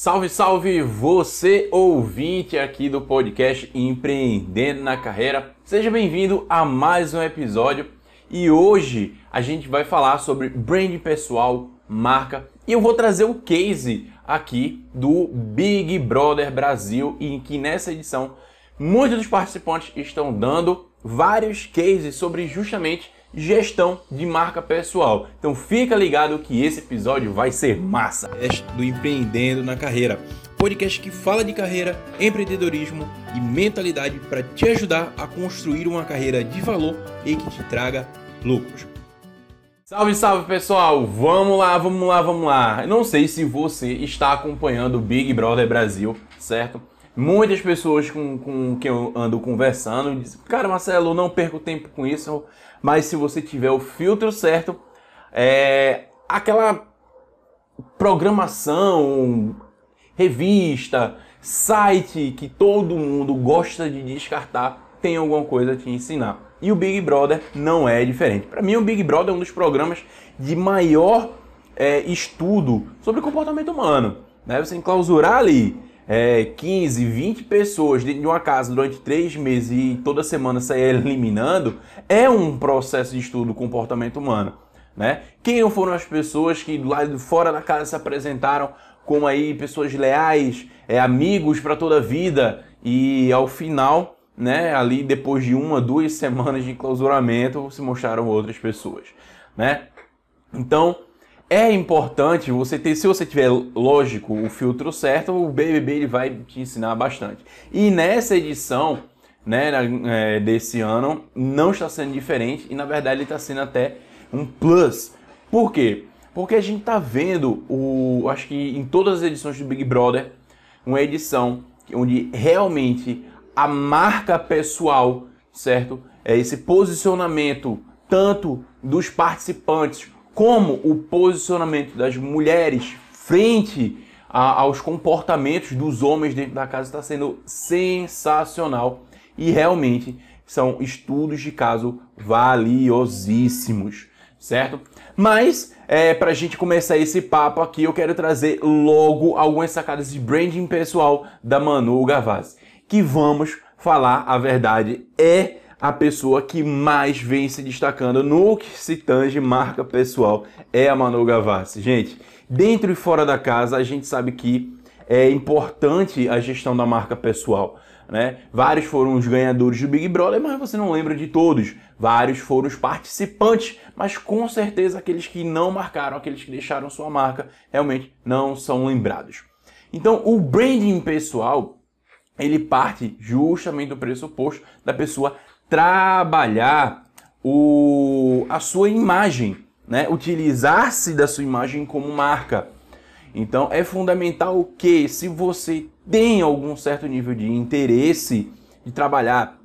Salve, salve você ouvinte aqui do podcast Empreendendo na Carreira. Seja bem-vindo a mais um episódio e hoje a gente vai falar sobre branding pessoal, marca e eu vou trazer o case aqui do Big Brother Brasil e que nessa edição muitos dos participantes estão dando vários cases sobre justamente gestão de marca pessoal. Então fica ligado que esse episódio vai ser massa. Do Empreendendo na Carreira, podcast que fala de carreira, empreendedorismo e mentalidade para te ajudar a construir uma carreira de valor e que te traga lucros. Salve, salve pessoal! Vamos lá, vamos lá, vamos lá. Eu não sei se você está acompanhando o Big Brother Brasil, certo? Muitas pessoas com, com quem eu ando conversando dizem, cara, Marcelo, não perco tempo com isso, mas se você tiver o filtro certo, é, aquela programação, revista, site que todo mundo gosta de descartar, tem alguma coisa a te ensinar. E o Big Brother não é diferente. Para mim, o Big Brother é um dos programas de maior é, estudo sobre comportamento humano. Né? Você enclausurar ali é, 15, 20 pessoas dentro de uma casa durante três meses e toda semana sair eliminando, é um processo de estudo do comportamento humano. Né? Quem foram as pessoas que lá de fora da casa se apresentaram como aí pessoas leais, é, amigos para toda a vida e ao final, né, ali depois de uma, duas semanas de clausuramento, se mostraram outras pessoas, né? Então, é importante você ter, se você tiver, lógico, o filtro certo, o BBB ele vai te ensinar bastante. E nessa edição, né, é, desse ano, não está sendo diferente e na verdade ele está sendo até um plus. Por quê? Porque a gente está vendo, o, acho que em todas as edições do Big Brother, uma edição onde realmente a marca pessoal, certo? É esse posicionamento tanto dos participantes como o posicionamento das mulheres frente a, aos comportamentos dos homens dentro da casa está sendo sensacional e realmente são estudos de caso valiosíssimos, certo? Mas é, para a gente começar esse papo aqui, eu quero trazer logo algumas sacadas de branding pessoal da Manu Gavazzi, que vamos falar a verdade é a pessoa que mais vem se destacando no que se tange marca pessoal é a Manu Gavassi. Gente, dentro e fora da casa, a gente sabe que é importante a gestão da marca pessoal. Né? Vários foram os ganhadores do Big Brother, mas você não lembra de todos. Vários foram os participantes, mas com certeza aqueles que não marcaram, aqueles que deixaram sua marca, realmente não são lembrados. Então, o branding pessoal, ele parte justamente do pressuposto da pessoa trabalhar o, a sua imagem, né? utilizar-se da sua imagem como marca. Então é fundamental que, se você tem algum certo nível de interesse de trabalhar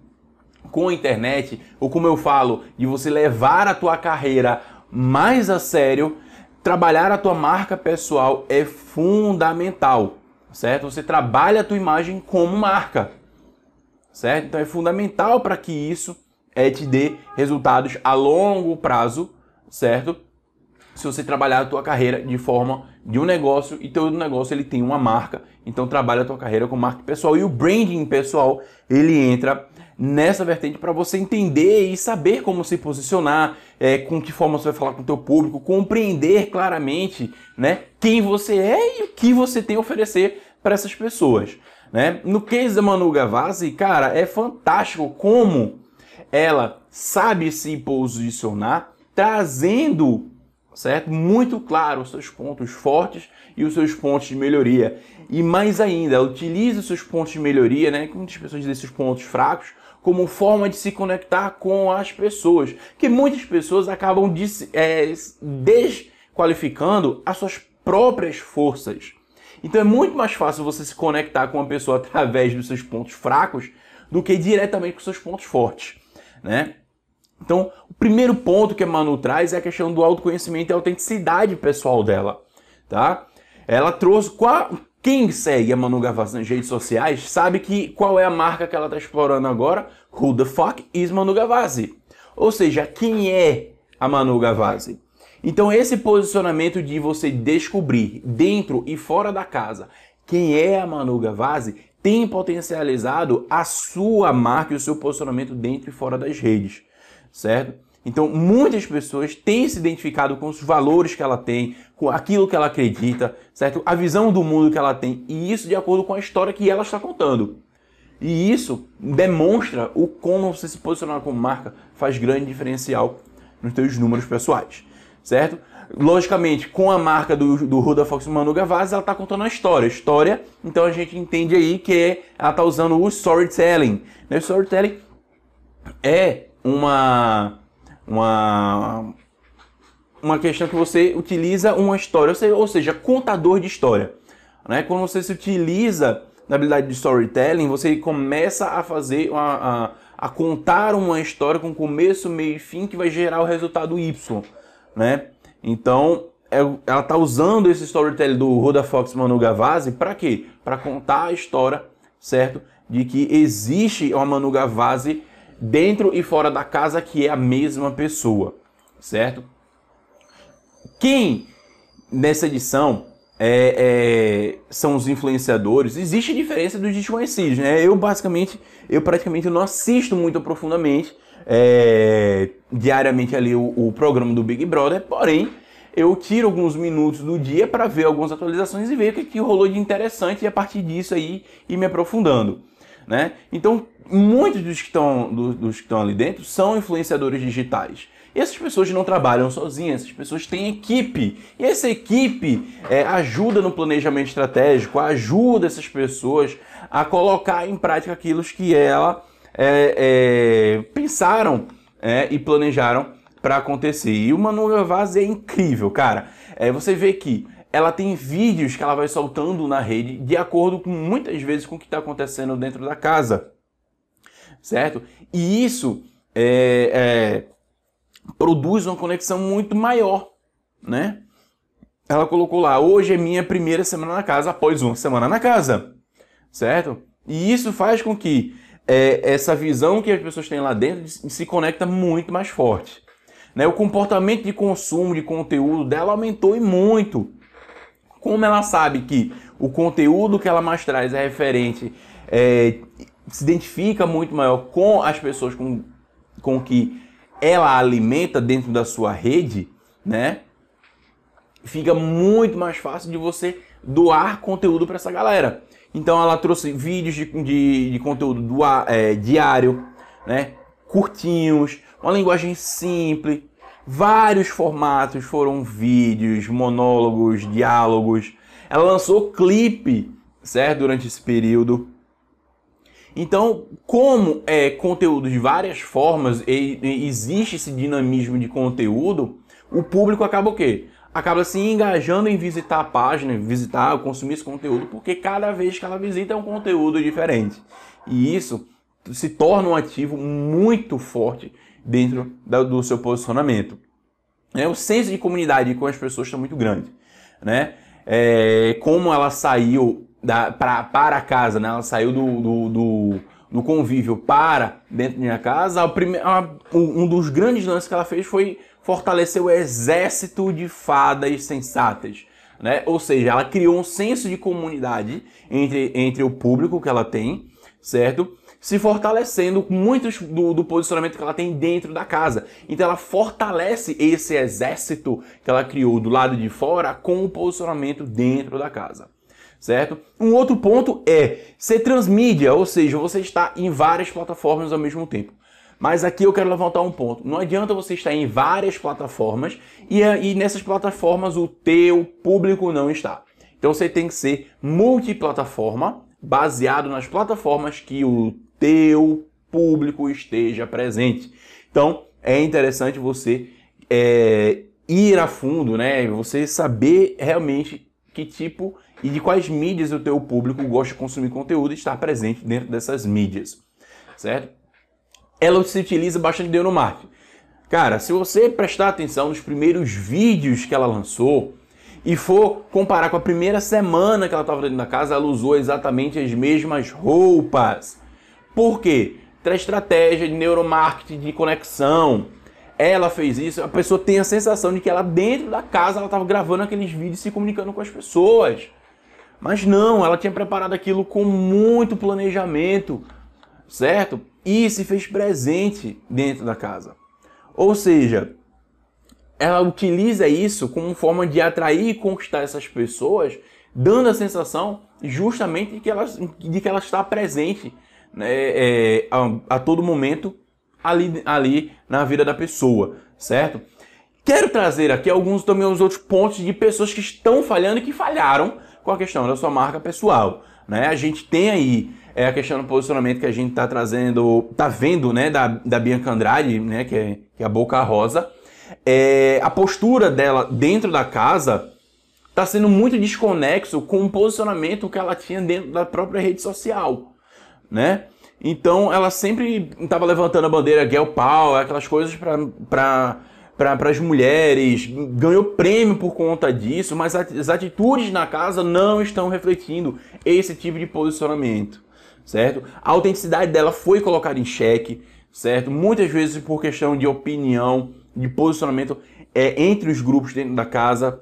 com a internet, ou como eu falo, de você levar a tua carreira mais a sério, trabalhar a tua marca pessoal é fundamental, certo? Você trabalha a tua imagem como marca certo? Então é fundamental para que isso é, te dê resultados a longo prazo, certo? Se você trabalhar a tua carreira de forma de um negócio e todo negócio ele tem uma marca, então trabalha a tua carreira com marca pessoal e o branding pessoal ele entra nessa vertente para você entender e saber como se posicionar, é, com que forma você vai falar com o teu público, compreender claramente, né, quem você é e o que você tem a oferecer para essas pessoas. Né? No case da Manu Gavazzi, cara, é fantástico como ela sabe se posicionar, trazendo, certo? Muito claro os seus pontos fortes e os seus pontos de melhoria. E mais ainda, utiliza os seus pontos de melhoria, né? Que muitas pessoas dizem esses pontos fracos, como forma de se conectar com as pessoas. Que muitas pessoas acabam é, desqualificando as suas próprias forças. Então é muito mais fácil você se conectar com uma pessoa através dos seus pontos fracos do que diretamente com seus pontos fortes, né? Então, o primeiro ponto que a Manu traz é a questão do autoconhecimento e autenticidade pessoal dela, tá? Ela trouxe qual quem segue a Manu Gavassi nas redes sociais sabe que qual é a marca que ela está explorando agora? Who the fuck is Manu Gavassi? Ou seja, quem é a Manu Gavassi? Então esse posicionamento de você descobrir dentro e fora da casa quem é a Manu Gavazzi tem potencializado a sua marca e o seu posicionamento dentro e fora das redes, certo? Então, muitas pessoas têm se identificado com os valores que ela tem, com aquilo que ela acredita, certo? A visão do mundo que ela tem, e isso de acordo com a história que ela está contando. E isso demonstra o como você se posicionar como marca faz grande diferencial nos seus números pessoais, certo? Logicamente, com a marca do, do Ruda Fox Manu Gavazzi, ela está contando a história. História, então a gente entende aí que ela está usando o storytelling. O storytelling é uma, uma, uma questão que você utiliza uma história, ou seja, contador de história. Né? Quando você se utiliza da habilidade de storytelling, você começa a fazer, a, a contar uma história com começo, meio e fim que vai gerar o resultado Y. Né? Então, é ela está usando esse storytelling do Roda Fox Manu Gavazzi para quê? Para contar a história, certo? De que existe uma Manu Gavazzi dentro e fora da casa que é a mesma pessoa, certo? Quem nessa edição é, é, são os influenciadores? Existe diferença dos desconhecidos, né? Eu basicamente, eu praticamente não assisto muito profundamente é, diariamente ali o, o, programa do Big Brother, porém eu tiro alguns minutos do dia para ver algumas atualizações e ver o que, que rolou de interessante e a partir disso aí ir me aprofundando. Né? Então, muitos dos que, estão, dos, dos que estão ali dentro são influenciadores digitais. Essas pessoas não trabalham sozinhas, essas pessoas têm equipe. E essa equipe é, ajuda no planejamento estratégico, ajuda essas pessoas a colocar em prática aquilo que ela é, é, pensaram é, e planejaram para acontecer. E o Manu Gavazzi é incrível, cara. É, você vê que ela tem vídeos que ela vai soltando na rede de acordo com muitas vezes com o que está acontecendo dentro da casa, certo? E isso é, é, produz uma conexão muito maior, né? Ela colocou lá, hoje é minha primeira semana na casa após uma semana na casa, certo? E isso faz com que é, essa visão que as pessoas têm lá dentro se conecta muito mais forte. Né? O comportamento de consumo de conteúdo dela aumentou e muito. Como ela sabe que o conteúdo que ela mais traz é referente, é, se identifica muito maior com as pessoas com, com que ela alimenta dentro da sua rede, né? Fica muito mais fácil de você doar conteúdo para essa galera. Então ela trouxe vídeos de, de, de conteúdo do, é, diário, né? curtinhos, uma linguagem simples, vários formatos foram vídeos, monólogos, diálogos. Ela lançou clipe, certo? Durante esse período. Então, como é conteúdo de várias formas e, e existe esse dinamismo de conteúdo, o público acaba o quê? acaba se engajando em visitar a página, visitar, consumir esse conteúdo, porque cada vez que ela visita é um conteúdo diferente. E isso se torna um ativo muito forte dentro do seu posicionamento. É, o senso de comunidade com as pessoas está muito grande. Né? É, como ela saiu da, pra, para casa, né? ela saiu do, do, do, do convívio para dentro da minha casa, a prime, a, um dos grandes lances que ela fez foi fortalecer o exército de fadas sensatas. Né? Ou seja, ela criou um senso de comunidade entre, entre o público que ela tem, certo? Se fortalecendo muitos do, do posicionamento que ela tem dentro da casa. Então ela fortalece esse exército que ela criou do lado de fora com o posicionamento dentro da casa certo? Um outro ponto é ser transmídia, ou seja, você está em várias plataformas ao mesmo tempo. Mas aqui eu quero levantar um ponto. Não adianta você estar em várias plataformas e, e nessas plataformas o teu público não está. Então você tem que ser multiplataforma, baseado nas plataformas que o teu público esteja presente. Então é interessante você é, ir a fundo, né? Você saber realmente que tipo e de quais mídias o teu público gosta de consumir conteúdo e estar presente dentro dessas mídias, certo? ela se utiliza bastante de neuromarketing. Cara, se você prestar atenção nos primeiros vídeos que ela lançou e for comparar com a primeira semana que ela estava dentro da casa, ela usou exatamente as mesmas roupas. Por quê? Tra estratégia de neuromarketing, de conexão. Ela fez isso, a pessoa tem a sensação de que ela dentro da casa ela estava gravando aqueles vídeos e se comunicando com as pessoas. Mas não, ela tinha preparado aquilo com muito planejamento, certo? E se fez presente dentro da casa. Ou seja, ela utiliza isso como forma de atrair e conquistar essas pessoas, dando a sensação justamente de que ela, de que ela está presente né, é, a, a, todo momento ali, ali na vida da pessoa, certo? Quero trazer aqui alguns também os outros pontos de pessoas que estão falhando e que falharam com a questão da sua marca pessoal. Né? A gente tem aí é, a questão do posicionamento que a gente está trazendo, tá vendo, né, da, da Bianca Andrade, né, que é, que é a Boca Rosa. É, a postura dela dentro da casa está sendo muito desconexo com o posicionamento que ela tinha dentro da própria rede social, né? Então ela sempre estava levantando a bandeira girl power, aquelas coisas para para as mulheres, ganhou prêmio por conta disso, mas as atitudes na casa não estão refletindo esse tipo de posicionamento, certo? A autenticidade dela foi colocada em xeque, certo? Muitas vezes por questão de opinião, de posicionamento é, entre os grupos dentro da casa,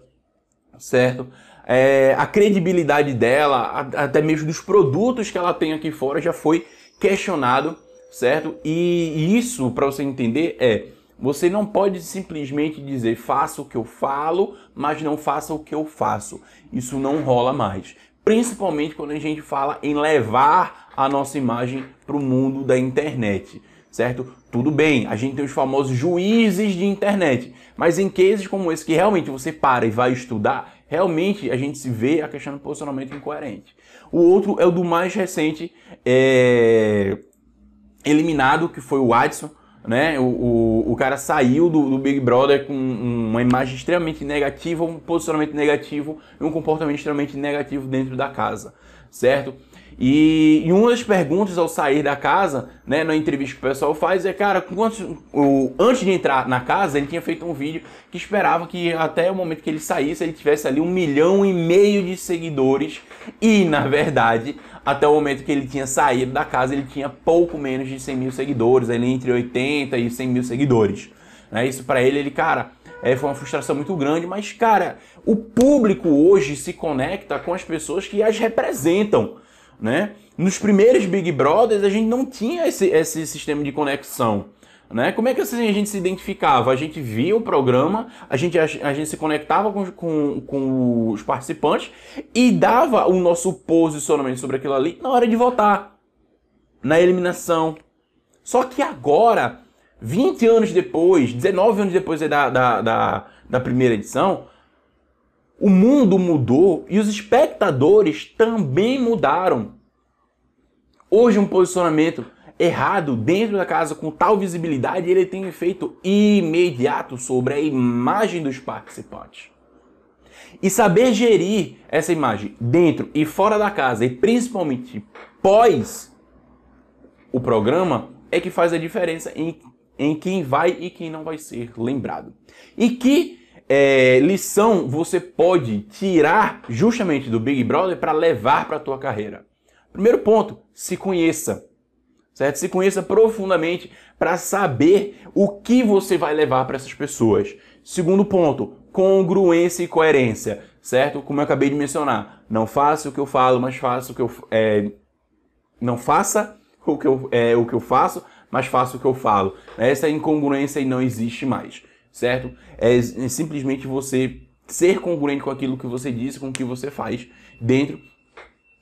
certo? É, a credibilidade dela, até mesmo dos produtos que ela tem aqui fora, já foi questionado, certo? E isso, para você entender, é você não pode simplesmente dizer faça o que eu falo, mas não faça o que eu faço. Isso não rola mais. Principalmente quando a gente fala em levar a nossa imagem para o mundo da internet, certo? Tudo bem, a gente tem os famosos juízes de internet, mas em cases como esse que realmente você para e vai estudar, realmente a gente se vê a questão do posicionamento incoerente. O outro é o do mais recente é... eliminado, que foi o Adson, né? O, o, o cara saiu do, do, Big Brother com uma imagem extremamente negativa, um posicionamento negativo e um comportamento extremamente negativo dentro da casa, certo? E, e, uma das perguntas ao sair da casa, né, na entrevista que o pessoal faz, é, cara, quantos, o, antes de entrar na casa, ele tinha feito um vídeo que esperava que até o momento que ele saísse, ele tivesse ali um milhão e meio de seguidores. E, na verdade, até o momento que ele tinha saído da casa, ele tinha pouco menos de 100 mil seguidores, ali entre 80 e 100 mil seguidores. Né? Isso para ele, ele, cara, é, foi uma frustração muito grande, mas, cara, o público hoje se conecta com as pessoas que as representam, né? Nos primeiros Big Brothers, a gente não tinha esse, esse sistema de conexão. Né? Como é que assim, a gente se identificava? A gente via o programa, a gente, a, a gente se conectava com, com, com, os participantes e dava o nosso posicionamento sobre aquilo ali na hora de votar, na eliminação. Só que agora, 20 anos depois, 19 anos depois da, da, da, da primeira edição, o mundo mudou e os espectadores também mudaram. Hoje um posicionamento errado dentro da casa com tal visibilidade, ele tem um efeito imediato sobre a imagem dos participantes. E saber gerir essa imagem dentro e fora da casa, e principalmente pós o programa, é que faz a diferença em, em quem vai e quem não vai ser lembrado. E que é, lição você pode tirar justamente do Big Brother para levar para a tua carreira? Primeiro ponto, se conheça certo? Se conheça profundamente para saber o que você vai levar para essas pessoas. Segundo ponto, congruência e coerência, certo? Como eu acabei de mencionar, não faça o que eu falo, mas faça o que eu é, não faça o que eu, é, o que eu faço, mas faça o que eu falo. Essa incongruência não existe mais, certo? É, é simplesmente você ser congruente com aquilo que você diz, com o que você faz dentro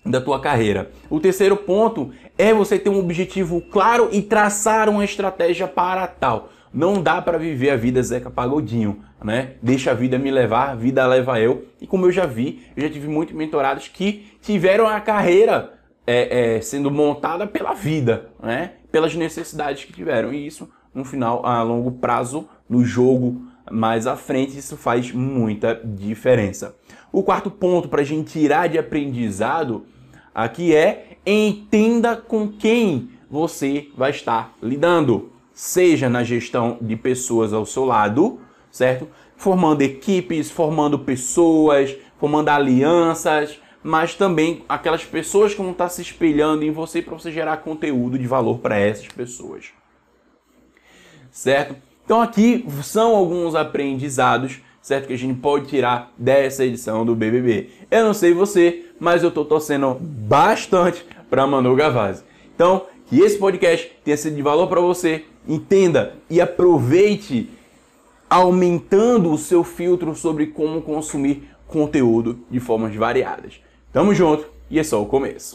da tua carreira. O terceiro ponto é você ter um objetivo claro e traçar uma estratégia para tal. Não dá para viver a vida Zeca Pagodinho, né? Deixa a vida me levar, a vida leva eu. E como eu já vi, eu já tive muitos mentorados que tiveram a carreira é, é, sendo montada pela vida, né? Pelas necessidades que tiveram. E isso, no final, a longo prazo, no jogo mais à frente, isso faz muita diferença. O quarto ponto para a gente tirar de aprendizado aqui é entenda com quem você vai estar lidando, seja na gestão de pessoas ao seu lado, certo? Formando equipes, formando pessoas, formando alianças, mas também aquelas pessoas que vão estar se espelhando em você para você gerar conteúdo de valor para essas pessoas. Certo? Então aqui são alguns aprendizados certo? Que a gente pode tirar dessa edição do BBB. Eu não sei você, mas eu tô torcendo bastante para Manu Gavazzi. Então, que esse podcast tenha sido de valor para você, entenda e aproveite aumentando o seu filtro sobre como consumir conteúdo de formas variadas. Tamo junto e é só o começo.